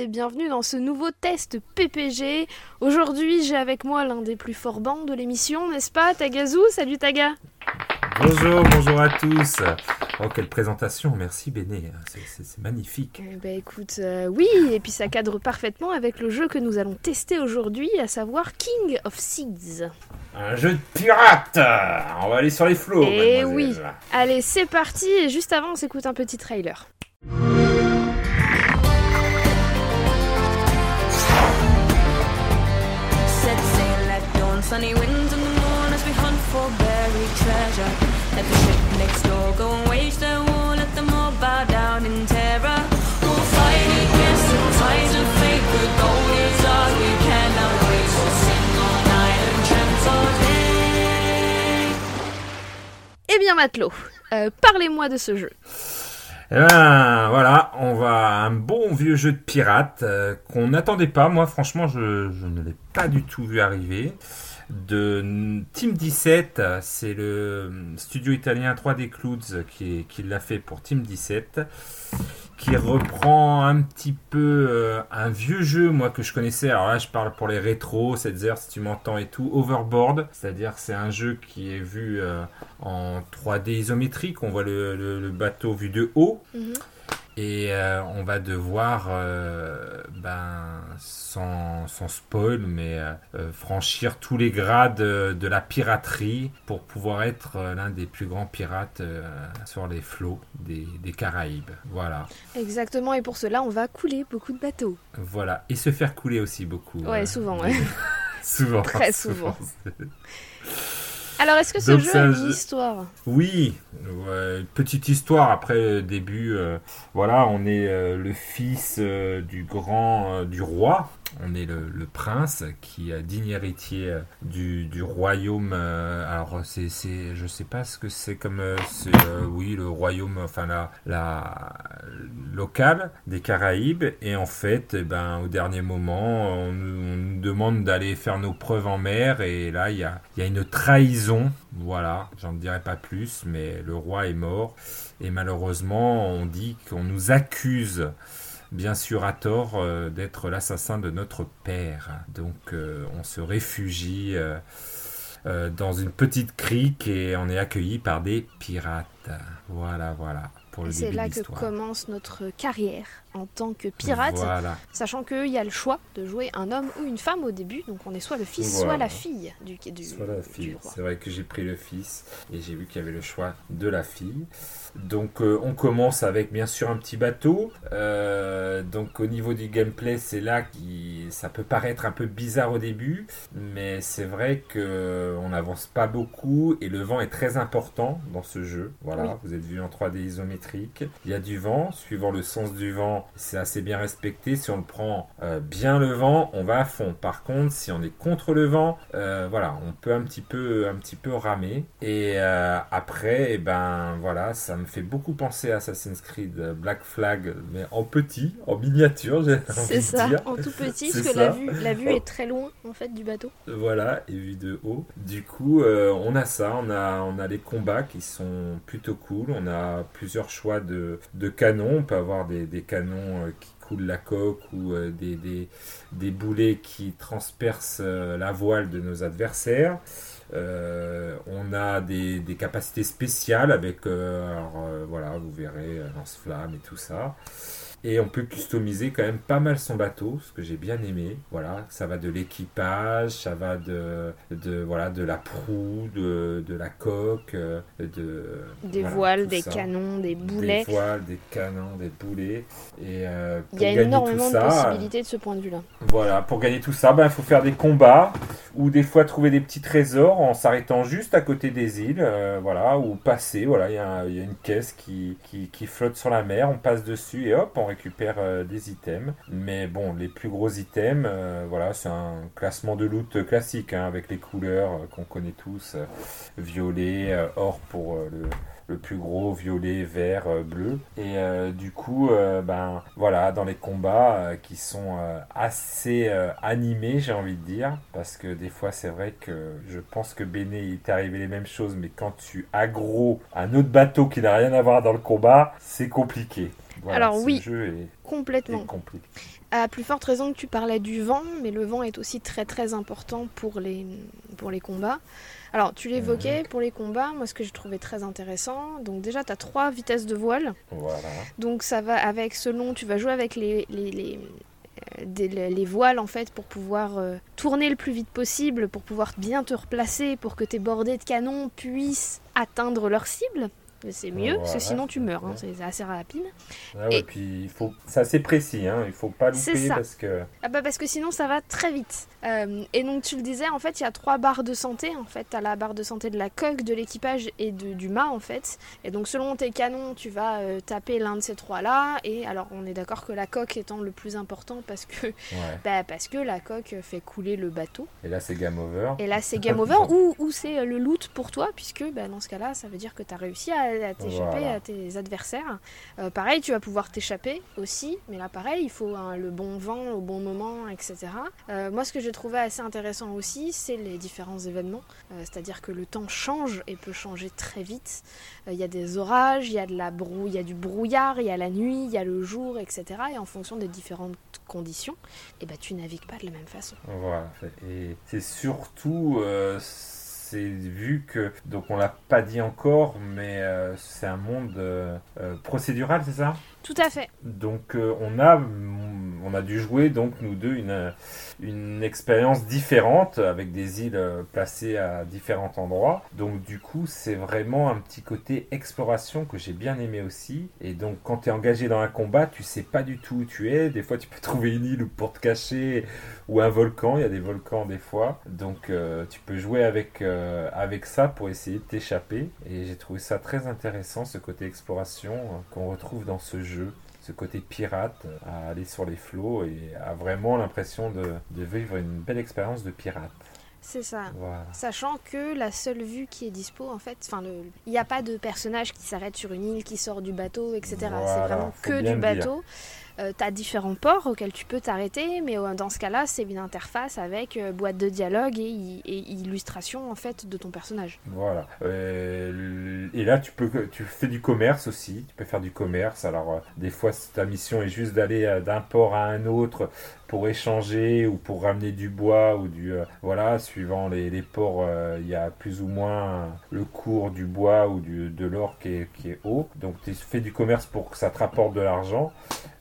et bienvenue dans ce nouveau test PPG. Aujourd'hui, j'ai avec moi l'un des plus forts bancs de l'émission, n'est-ce pas Tagazu Salut Taga Bonjour, bonjour à tous. Oh, quelle présentation, merci Béné, c'est- magnifique. Eh ben écoute, euh, oui, et puis ça cadre parfaitement avec le jeu que nous allons tester aujourd'hui, à savoir King of Seeds. Un jeu de pirate On va aller sur les flots, Eh mademoiselle. Allez, c'est parti, et juste avant, on s'écoute un petit trailer. Sunny winds in the morn as we hunt for buried treasure. Let the ship next door go and wage their war, let them all bow down in terror. We'll fight against the tides of fate, the goal is ours, we cannot wait. We'll sing all night and chant all day. Eh bien Matelot, euh, parlez-moi de ce jeu. Eh ben voilà, on va un bon vieux jeu de pirate euh, qu'on n'attendait pas. Moi, franchement, je, je ne l'ai pas du tout vu arriver. De Team 17, c'est le studio italien 3D Clouds qui, l'a fait pour Team 17, qui reprend un petit peu euh, un vieux jeu, moi que je connaissais. Alors là, je parle pour les rétros, 7 heures si tu m'entends et tout. Overboard, c'est-à-dire c'est un jeu qui est vu euh, en 3D isométrique. On voit le bateau vu de haut. Mhm. Et euh, on va devoir, euh, ben, sans, sans spoil, mais euh, franchir tous les grades de la piraterie pour pouvoir être l'un des plus grands pirates sur les flots des, des Caraïbes. Voilà, Exactement, et pour cela, on va couler beaucoup de bateaux. voilà. Et se faire couler aussi beaucoup. Ouais, souvent, ouais. souvent. Très souvent. Alors, est-ce que ce Donc, jeu c'est a un une histoire Oui, ouais, petite histoire après le début. euh, voilà, on est euh, le fils euh, du grand du roi. On est le, prince qui est digne héritier euh, du, royaume. euh, alors c'est c'est je sais pas ce que c'est comme euh, oui le royaume enfin la locale des Caraïbes. Et en fait eh ben au dernier moment on, nous- demande d'aller faire nos preuves en mer. Et là il y a y a une trahison. Voilà. J'en dirai pas plus mais le roi est mort. Et malheureusement on dit qu'on nous accuse bien sûr à tort euh, d'être l'assassin de notre père. Donc euh, on se réfugie euh, dans une petite crique et on est accueilli par des pirates. Voilà voilà pour le Et c'est là de que commence notre carrière en tant que pirate, voilà sachant qu'il y a le choix de jouer un homme ou une femme au début, donc on est soit le fils, soit la fille du, du, Soit la du fille. roi. C'est vrai que j'ai pris le fils et j'ai vu qu'il y avait le choix de la fille. Donc euh, on commence avec bien sûr un petit bateau. Euh, donc au niveau du gameplay, c'est là qui ça peut paraître un peu bizarre au début, mais c'est vrai que on n'avance pas beaucoup et le vent est très important dans ce jeu. Voilà, Oui. vous êtes vu en 3D isométrique. Il y a du vent, suivant le sens du vent, c'est assez bien respecté. Si on le prend euh, bien le vent, on va à fond. Par contre, si on est contre le vent, euh, voilà, on peut un petit peu, un petit peu ramer. Et euh, après, eh ben voilà, ça me fait beaucoup penser à Assassin's Creed Black Flag, mais en petit, en miniature, j'ai envie C'est de ça, en tout petit, parce que la vue, la vue est très loin en fait du bateau. Voilà, et vu de haut. Du coup, euh, on a ça, on a, on a les combats qui sont plutôt cool. On a plusieurs choix de, de canons. On peut avoir des, des canons euh, qui coulent la coque ou euh, des, des, des boulets qui transpercent la voile de nos adversaires. Euh, on a des, des capacités spéciales avec, euh, alors, euh, voilà, vous verrez, lance-flamme et tout ça. Et on peut customiser quand même pas mal son bateau, ce que j'ai bien aimé. Voilà, ça va de l'équipage, ça va de, de, voilà, de la proue, de, de la coque, euh, de, Des voilà, voiles, des ça. canons, des boulets. Des voiles, des canons, des boulets. Et euh, Il y a gagner énormément tout de possibilités de ce point de vue-là. voilà, pour gagner tout ça, ben, il faut faire des combats ou des fois trouver des petits trésors en s'arrêtant juste à côté des îles, euh, voilà, ou passer, voilà, il y, a un- il y a une caisse qui, qui, qui flotte sur la mer, on passe dessus et hop, on récupère euh, des items. Mais bon, les plus gros items, euh, voilà, c'est un classement de loot classique hein, avec les couleurs euh, qu'on connaît tous violet, or pour le, plus gros, violet, vert, bleu. Et du coup, ben voilà, dans les combats qui sont assez animés, j'ai envie de dire, parce que des fois c'est vrai que je pense que Béné il t'est arrivé les mêmes choses, mais quand tu aggro un autre bateau qui n'a rien à voir dans le combat, c'est compliqué. Voilà, Alors oui. jeu est, Complètement. est compliqué. À plus forte raison que tu parlais du vent, mais le vent est aussi très très important pour les, pour les combats. Alors, tu l'évoquais, pour les combats, moi ce que j'ai trouvé très intéressant, donc déjà tu as trois vitesses de voile, Voilà. donc ça va avec, selon, tu vas jouer avec les, les, les, euh, des- les- les voiles en fait pour pouvoir euh, tourner le plus vite possible, pour pouvoir bien te replacer, pour que tes bordées de canons puissent atteindre leur cible. C'est mieux, parce que sinon tu meurs, hein, c'est assez rapide. Ah ouais, Et- puis il faut, c'est assez précis, hein, il faut pas louper parce que Ah bah parce que sinon ça va très vite. Euh, et donc tu le disais, en fait il y a trois barres de santé. En fait t'as la barre de santé de la coque, de l'équipage et de- du mât en fait. Et donc selon tes canons tu vas euh, taper l'un de ces trois là. Et alors on est d'accord que la coque étant le plus important parce que, ouais. bah, parce que la coque fait couler le bateau. Et là c'est game over. Et là c'est game over ou, ou c'est le loot pour toi puisque bah, dans ce cas là ça veut dire que tu as réussi à, à t'échapper Voilà. à tes adversaires. Euh, pareil tu vas pouvoir t'échapper aussi. Mais là pareil il faut hein, le bon vent au bon moment etc. Euh, moi ce que j'ai trouvé assez intéressant aussi c'est les différents événements. Euh, C'est-à-dire que le temps change et peut changer très vite. Il y a des orages, il y a de la brou- il y a du brouillard, il y a la nuit, il y a le jour etc. Et en fonction des différentes conditions, et bah, tu navigues pas de la même façon. Voilà. Et c'est surtout, c'est vu que, donc on l'a pas dit encore, mais euh, c'est un monde euh, euh, procédural, c'est ça? Tout à fait. Donc on a, on a dû jouer donc nous deux une, une expérience différente avec des îles euh, placées à différents endroits. Donc du coup c'est vraiment un petit côté exploration que j'ai bien aimé aussi. Et donc quand tu es engagé dans un combat, tu sais pas du tout où tu es. Des fois tu peux trouver une île pour te cacher ou un volcan. Il y a des volcans des fois. Donc euh, tu peux jouer avec, euh, avec ça pour essayer de t'échapper. Et j'ai trouvé ça très intéressant ce côté exploration euh, qu'on retrouve dans ce jeu ce côté pirate, à aller sur les flots et à vraiment l'impression de, de vivre une belle expérience de pirate. C'est ça. Voilà. Sachant que la seule vue qui est dispo, en fait, enfin, il n'y a pas de personnage qui s'arrête sur une île, qui sort du bateau, etc. Voilà, c'est vraiment faut que du dire. Bateau. tu as différents ports auxquels tu peux t'arrêter, mais euh, dans ce cas-là, c'est une interface avec euh, boîte de dialogue et, et illustration en fait de ton personnage. Voilà. Euh, et là, tu peux, tu fais du commerce aussi. Tu peux faire du commerce. Alors, euh, des fois, ta mission est juste d'aller euh, d'un port à un autre pour échanger ou pour ramener du bois ou du euh, voilà, suivant les, les ports, euh, il y a plus ou moins le cours du bois ou du, de l'or qui est, qui est haut. Donc, tu fais du commerce pour que ça te rapporte de l'argent.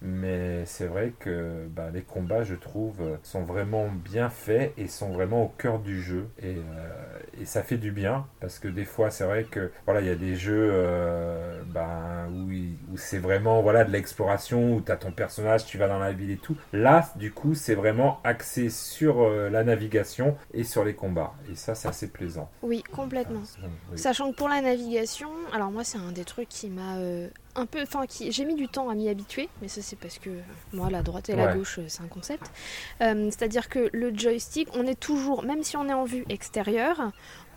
Mais c'est vrai que bah, les combats, je trouve, sont vraiment bien faits et sont vraiment au cœur du jeu. Et, euh, et ça fait du bien parce que des fois, c'est vrai que voilà, il y a des jeux euh, ben, où, c'est vraiment voilà de l'exploration où tu as ton personnage, tu vas dans la ville et tout. Là, du coup, c'est vraiment axé sur euh, la navigation et sur les combats. Et ça, c'est assez plaisant. Oui, complètement. Oui. Sachant que pour la navigation, alors moi c'est un des trucs qui m'a un peu, enfin qui j'ai mis du temps à m'y habituer, mais ça c'est parce que euh, moi la droite et la Ouais. gauche euh, c'est un concept. Euh, C'est-à-dire que le joystick, on est toujours, même si on est en vue extérieure,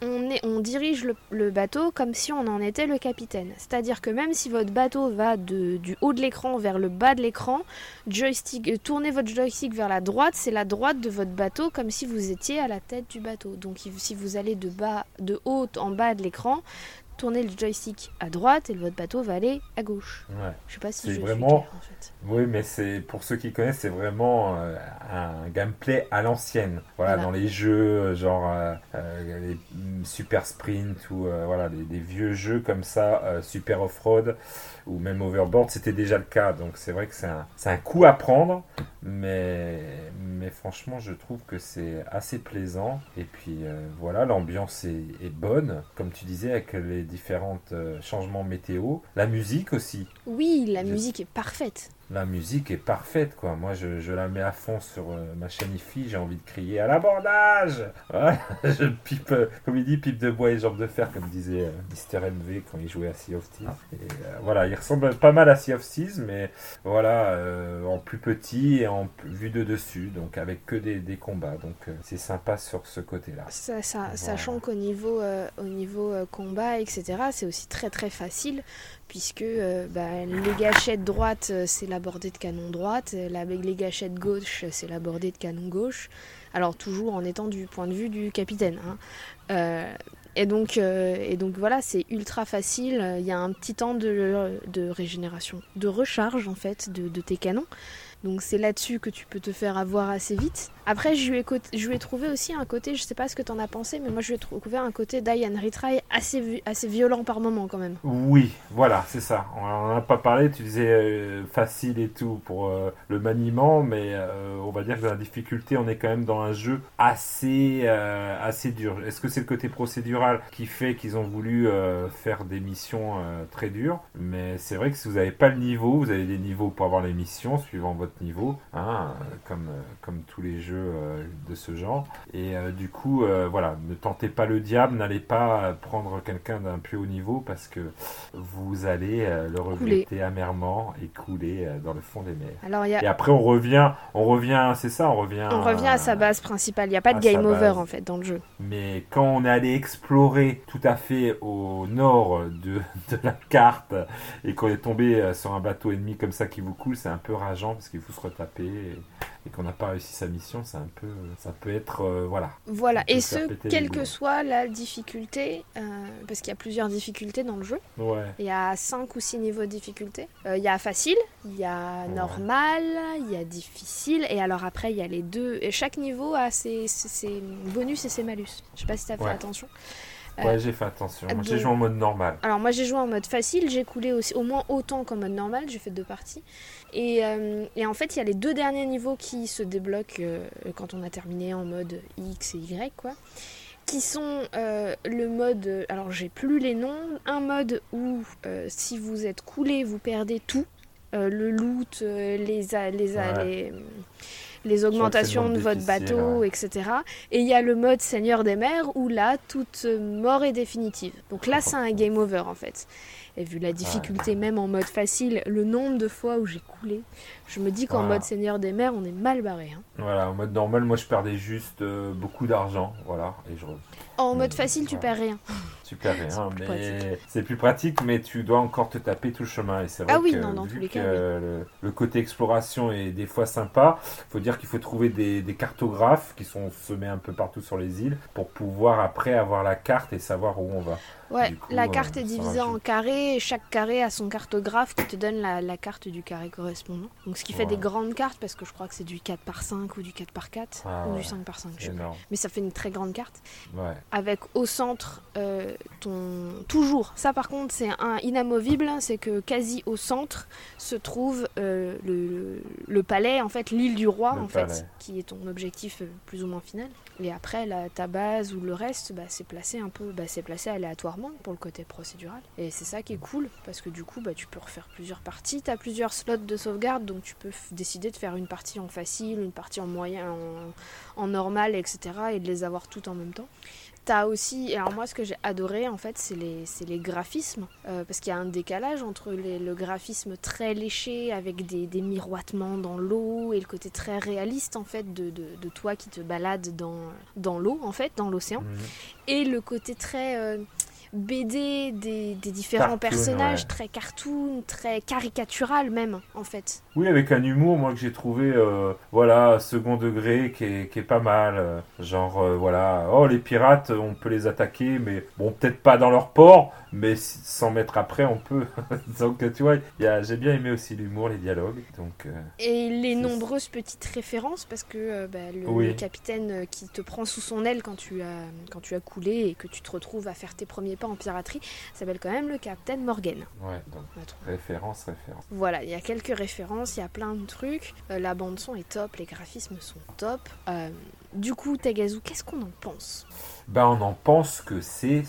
on, est, on dirige le, le bateau comme si on en était le capitaine. C'est-à-dire que même si votre bateau va de- du haut de l'écran vers le bas de l'écran, joystick, tournez votre joystick vers la droite, c'est la droite de votre bateau comme si vous étiez à la tête du bateau. Donc si vous allez de bas, de haut en bas de l'écran, tournez le joystick à droite et votre bateau va aller à gauche. Ouais. Je sais pas si C'est suis vraiment- claire, en fait. Oui, mais c'est pour ceux qui connaissent, c'est vraiment euh, un gameplay à l'ancienne. Voilà, Voilà. dans les jeux euh, genre euh, les Super Sprint ou euh, voilà des, des vieux jeux comme ça, Super Off-Road ou même Overboard, c'était déjà le cas. Donc c'est vrai que c'est un, un coup à prendre, mais mais franchement, je trouve que c'est assez plaisant. Et puis euh, voilà, l'ambiance est, est bonne, comme tu disais, avec les différents euh, changements météo. La musique aussi. Oui, la Je- musique est parfaite. La musique est parfaite, quoi. Moi, je, je la mets à fond sur euh, ma chaîne IFI. J'ai envie de crier à l'abordage Voilà, Je pipe, euh, comme il dit, pipe de bois et jambes de fer, comme disait euh, Mister MV quand il jouait à Sea of Thieves. Et, voilà, il ressemble pas mal à Sea of Thieves, mais voilà, euh, en plus petit et en vue de dessus, donc avec que des, des combats. Donc, euh, c'est sympa sur ce côté-là. Ça, ça- Voilà. Sachant qu'au niveau, euh, au niveau combat, etc., c'est aussi très très facile, puisque bah, les gâchettes droites, c'est la bordée de canon droite, la, les gâchettes gauche, c'est la bordée de canon gauche. Alors toujours en étant du point de vue du capitaine. hein. Euh, et, donc, voilà, c'est ultra facile. Il y a un petit temps de, de régénération, de recharge en fait de tes canons. Donc c'est là-dessus que tu peux te faire avoir assez vite. Après, je lui ai, trouvé aussi un côté, je sais pas ce que t'en as pensé, mais moi je lui ai trouvé un côté die and retry assez, vi- assez violent par moment quand même. Oui, voilà, c'est ça. On en a pas parlé, tu disais euh, facile et tout pour euh, le maniement, mais euh, on va dire que dans la difficulté, on est quand même dans un jeu assez, assez dur. Est-ce que c'est le côté procédural qui fait qu'ils ont voulu faire des missions très dures? Mais c'est vrai que si vous n'avez pas le niveau, vous avez des niveaux pour avoir les missions suivant votre niveau, hein, euh, comme, euh, comme tous les jeux euh, de ce genre. Et du coup, voilà, ne tentez pas le diable, n'allez pas prendre quelqu'un d'un plus haut niveau parce que vous allez le regretter amèrement et couler dans le fond des mers. Alors y a, Et après, on revient, on revient, c'est ça, on revient. on revient à sa base principale, il n'y a pas de game over base. en fait dans le jeu. Mais quand on est allé explorer tout à fait au nord de, de la carte et qu'on est tombé sur un bateau ennemi comme ça qui vous coule, c'est un peu rageant parce qu'il faut se retaper et, et qu'on n'a pas réussi sa mission, c'est un peu, ça peut être, euh, voilà. Voilà, et ce, quelle que soit la difficulté, euh, parce qu'il y a plusieurs difficultés dans le jeu. Ouais. Il y a 5 ou 6 niveaux de difficulté. Euh, il y a facile, il y a Ouais. normal, il y a difficile, et alors après il y a les deux. Et chaque niveau a ses, ses- ses bonus et ses malus. Je sais pas si tu as fait Ouais. attention. Euh, Ouais, j'ai fait attention. J'ai joué en mode normal. Alors moi j'ai joué en mode facile, j'ai coulé aussi, au moins autant qu'en mode normal, j'ai fait deux parties. Et, euh, et en fait il y a les deux derniers niveaux qui se débloquent euh, quand on a terminé en mode X et Y quoi. Qui sont euh, le mode, euh, alors j'ai plus les noms, un mode où euh, si vous êtes coulé vous perdez tout, euh, le loot, euh, les, Ouais. les, les augmentations de votre bateau, ouais. etc. Et il y a le mode Seigneur des mers où là, toute mort est définitive. Donc là, c'est un game over en fait. Et vu la difficulté, même en mode facile, le nombre de fois où j'ai coulé, je me dis qu'en Voilà. mode Seigneur des mers, on est mal barré. hein. Voilà, en mode normal, moi je perdais juste euh, beaucoup d'argent, voilà, et je En mode facile, tu perds rien. tu perds rien, C'est plus mais c'est plus pratique, mais tu dois encore te taper tout le chemin. Et c'est vrai Ah oui, que non, dans vu tous les que cas, oui. le, le côté exploration est des fois sympa, faut dire qu'il faut trouver des, des cartographes qui sont semés un peu partout sur les îles pour pouvoir après avoir la carte et savoir où on va. Ouais, coup, la euh, carte est divisée en carrés et chaque carré a son cartographe qui te donne la, la carte du carré correspondant. Donc ce qui fait des grandes cartes parce que je crois que c'est du 4 par 5 ou du 4 par 4 Ah ou du 5 par 5, je sais pas. Mais ça fait une très grande carte. Avec au centre euh, ton toujours ça par contre c'est un inamovible c'est que quasi au centre se trouve euh, le, le palais en fait l'île du roi Le en palais. fait qui est ton objectif euh, plus ou moins final et après la, ta base ou le reste bah, c'est placé un peu bah, c'est placé aléatoirement pour le côté procédural. Et c'est ça qui est cool parce que du coup bah, tu peux refaire plusieurs parties. Tu as plusieurs slots de sauvegarde donc tu peux décider de faire une partie en facile une partie en moyen en, en normal etc et de les avoir toutes en même temps T'as aussi, alors moi ce que j'ai adoré en fait c'est les, les graphismes, euh, parce qu'il y a un décalage entre les- le graphisme très léché avec des, des miroitements dans l'eau et le côté très réaliste en fait de, de, de toi qui te balade dans, dans l'eau en fait, dans l'océan, Mhm. et le côté très euh, BD des, des différents Cartoon, personnages, ouais. très cartoon, très caricatural même en fait. Oui, avec un humour, moi, que j'ai trouvé, euh, voilà, second degré, qui est, qui est pas mal. euh, genre, euh, voilà, oh, les pirates, on peut les attaquer, mais bon, peut-être pas dans leur port, mais si- 100 mètres après, on peut. donc, tu vois, j'ai bien aimé aussi l'humour, les dialogues. Donc, Et les nombreuses petites références, parce que bah, le, Oui. le capitaine qui te prend sous son aile quand tu, as, quand tu as coulé et que tu te retrouves à faire tes premiers pas en piraterie, s'appelle quand même le capitaine Morgan. ouais, donc, référence, référence. Voilà, il y a quelques références, il y a plein de trucs. Euh, la bande son est top, les graphismes sont top. Euh, du coup, Tagazu, qu'est-ce qu'on en pense? Ben, on en pense que c'est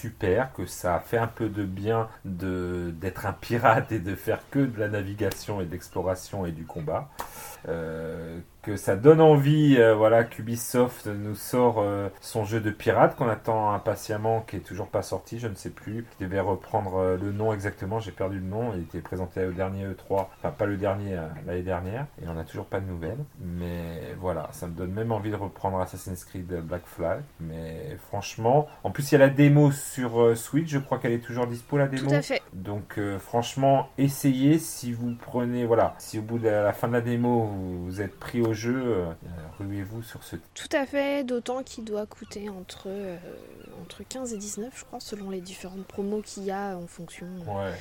super, que ça fait un peu de bien d'être un pirate et de faire que de la navigation et de l'exploration et du combat. Euh, que ça donne envie, euh, voilà, qu'Ubisoft nous sort euh, son jeu de pirate qu'on attend impatiemment, qui est toujours pas sorti, je ne sais plus. Je devais reprendre le nom exactement, j'ai perdu le nom. Il était présenté au dernier E3, enfin pas le dernier, l'année dernière, et on n'a toujours pas de nouvelles. Mais voilà, ça me donne même envie de reprendre Assassin's Creed Black Flag. Mais franchement, en plus il y a la démo sur euh, Switch, je crois qu'elle est toujours dispo la démo. Tout à fait. Donc euh, franchement, essayez si vous prenez, voilà, si au bout de la, la fin de la démo vous, vous êtes pris au jeu, euh, ruez-vous sur ce. Tout à fait, d'autant qu'il doit coûter entre, euh, entre 15 et 19, je crois, selon les différentes promos qu'il y a en fonction Ouais,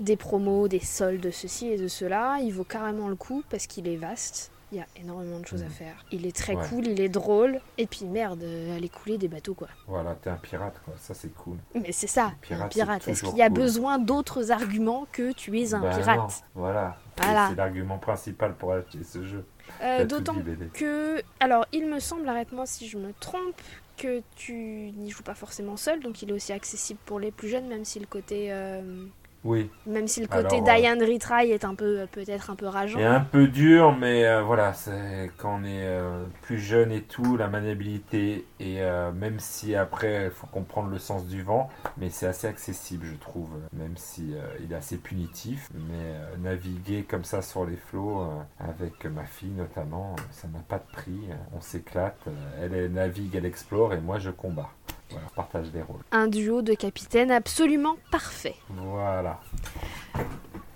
des promos, des soldes, de ceci et de cela. Il vaut carrément le coup parce qu'il est vaste. Il y a énormément de choses à Mhm. faire. Il est très Ouais. cool, il est drôle. Et puis merde, euh, aller couler des bateaux quoi. voilà, t'es un pirate, quoi. Ça c'est cool. Mais c'est ça, Le pirate, un pirate. c'est Est-ce qu'il y a cool. besoin d'autres arguments que tu es un Ben pirate non, voilà. C'est l'argument principal pour acheter ce jeu. Euh, D'autant que, alors il me semble, arrête-moi si je me trompe, que tu n'y joues pas forcément seul, donc il est aussi accessible pour les plus jeunes, même si le côté, euh, Oui, même si le côté euh, die and retry est un peu, peut-être un peu rageant. et un peu dur, mais euh, voilà, c'est quand on est euh, plus jeune et tout, la maniabilité, et euh, même si après il faut comprendre le sens du vent, mais c'est assez accessible, je trouve, même si il est assez punitif. Mais naviguer comme ça sur les flots, avec ma fille notamment, ça n'a pas de prix. euh, On s'éclate, elle, elle navigue, elle explore, et moi je combats. Voilà, partage les rôles. Un duo de capitaine absolument parfait. Voilà.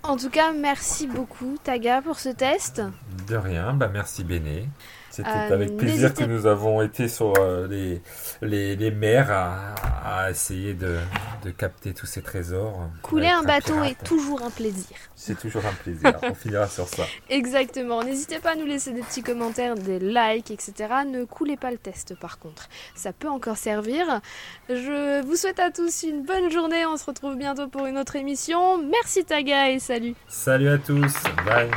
En tout cas, merci beaucoup Taga pour ce test. De rien, bah merci Béné. C'était Euh, avec plaisir que nous avons été sur euh, les, les, les mers à, à essayer de, de capter tous ces trésors. Couler un bateau pirate. est toujours un plaisir. C'est toujours un plaisir. On finira sur ça. Exactement. N'hésitez pas à nous laisser des petits commentaires, des likes, etc. Ne coulez pas le test par contre. Ça peut encore servir. Je vous souhaite à tous une bonne journée. On se retrouve bientôt pour une autre émission. Merci Taga et salut. Salut à tous. Bye.